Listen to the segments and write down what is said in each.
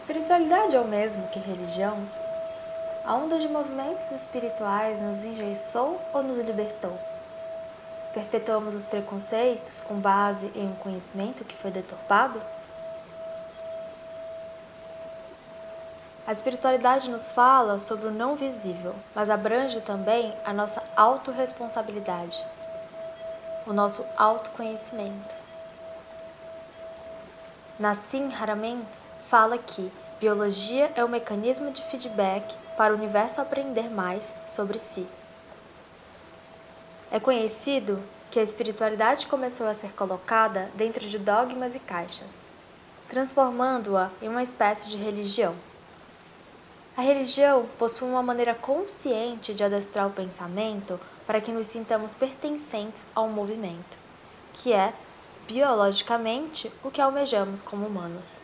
Espiritualidade é o mesmo que religião? A onda de movimentos espirituais nos engessou ou nos libertou? Perpetuamos os preconceitos com base em um conhecimento que foi deturpado? A espiritualidade nos fala sobre o não visível, mas abrange também a nossa autorresponsabilidade, o nosso autoconhecimento. Nassim Haramein fala que biologia é o mecanismo de feedback para o universo aprender mais sobre si. É conhecido que a espiritualidade começou a ser colocada dentro de dogmas e caixas, transformando-a em uma espécie de religião. A religião possui uma maneira consciente de adestrar o pensamento para que nos sintamos pertencentes a um movimento, que é, biologicamente, o que almejamos como humanos.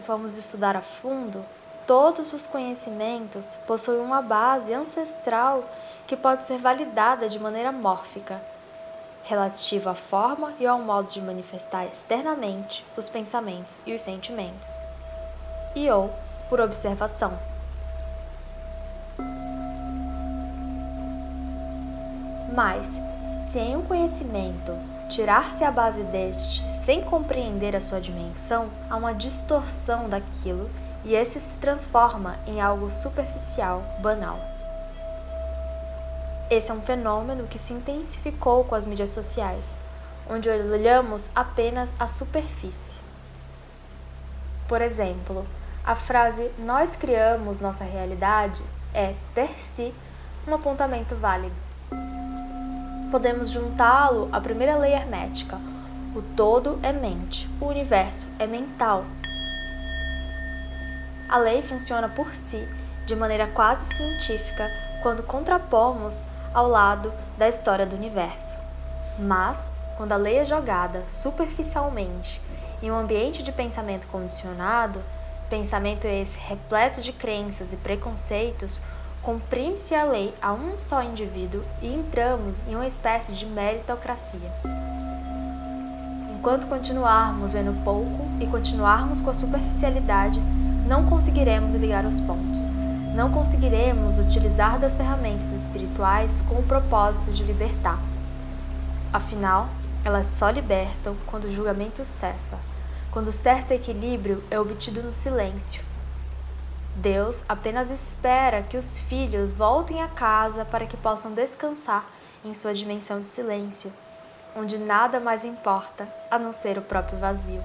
Se formos estudar a fundo, todos os conhecimentos possuem uma base ancestral que pode ser validada de maneira mórfica, relativa à forma e ao modo de manifestar externamente os pensamentos e os sentimentos, e ou por observação. Mas, se em um conhecimento tirar-se a base deste sem compreender a sua dimensão, há uma distorção daquilo e esse se transforma em algo superficial, banal. Esse é um fenômeno que se intensificou com as mídias sociais, onde olhamos apenas a superfície. Por exemplo, a frase nós criamos nossa realidade é, per si, um apontamento válido podemos juntá-lo à primeira lei hermética. O todo é mente, o universo é mental. A lei funciona por si, de maneira quase científica, quando contrapomos ao lado da história do universo. Mas, quando a lei é jogada superficialmente em um ambiente de pensamento condicionado, pensamento esse repleto de crenças e preconceitos, comprime-se a lei a um só indivíduo e entramos em uma espécie de meritocracia. Enquanto continuarmos vendo pouco e continuarmos com a superficialidade, não conseguiremos ligar os pontos. Não conseguiremos utilizar das ferramentas espirituais com o propósito de libertar. Afinal, elas só libertam quando o julgamento cessa, quando certo equilíbrio é obtido no silêncio Deus apenas espera que os filhos voltem a casa para que possam descansar em sua dimensão de silêncio, onde nada mais importa a não ser o próprio vazio.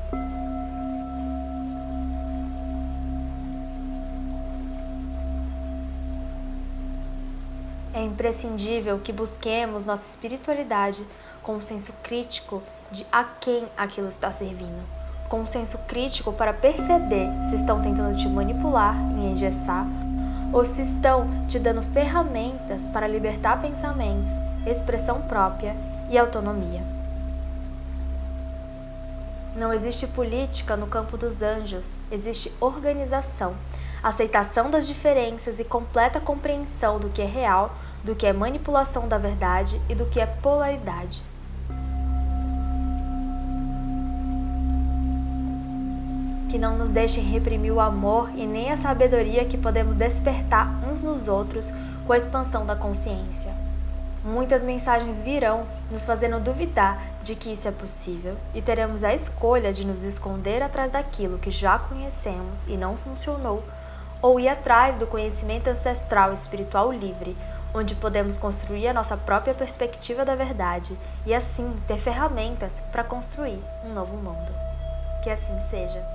É imprescindível que busquemos nossa espiritualidade com um senso crítico de a quem aquilo está servindo com um senso crítico para perceber se estão tentando te manipular e engessar ou se estão te dando ferramentas para libertar pensamentos, expressão própria e autonomia. Não existe política no campo dos anjos, existe organização, aceitação das diferenças e completa compreensão do que é real, do que é manipulação da verdade e do que é polaridade. Que não nos deixem reprimir o amor e nem a sabedoria que podemos despertar uns nos outros com a expansão da consciência. Muitas mensagens virão nos fazendo duvidar de que isso é possível e teremos a escolha de nos esconder atrás daquilo que já conhecemos e não funcionou, ou ir atrás do conhecimento ancestral espiritual livre, onde podemos construir a nossa própria perspectiva da verdade e assim ter ferramentas para construir um novo mundo. Que assim seja.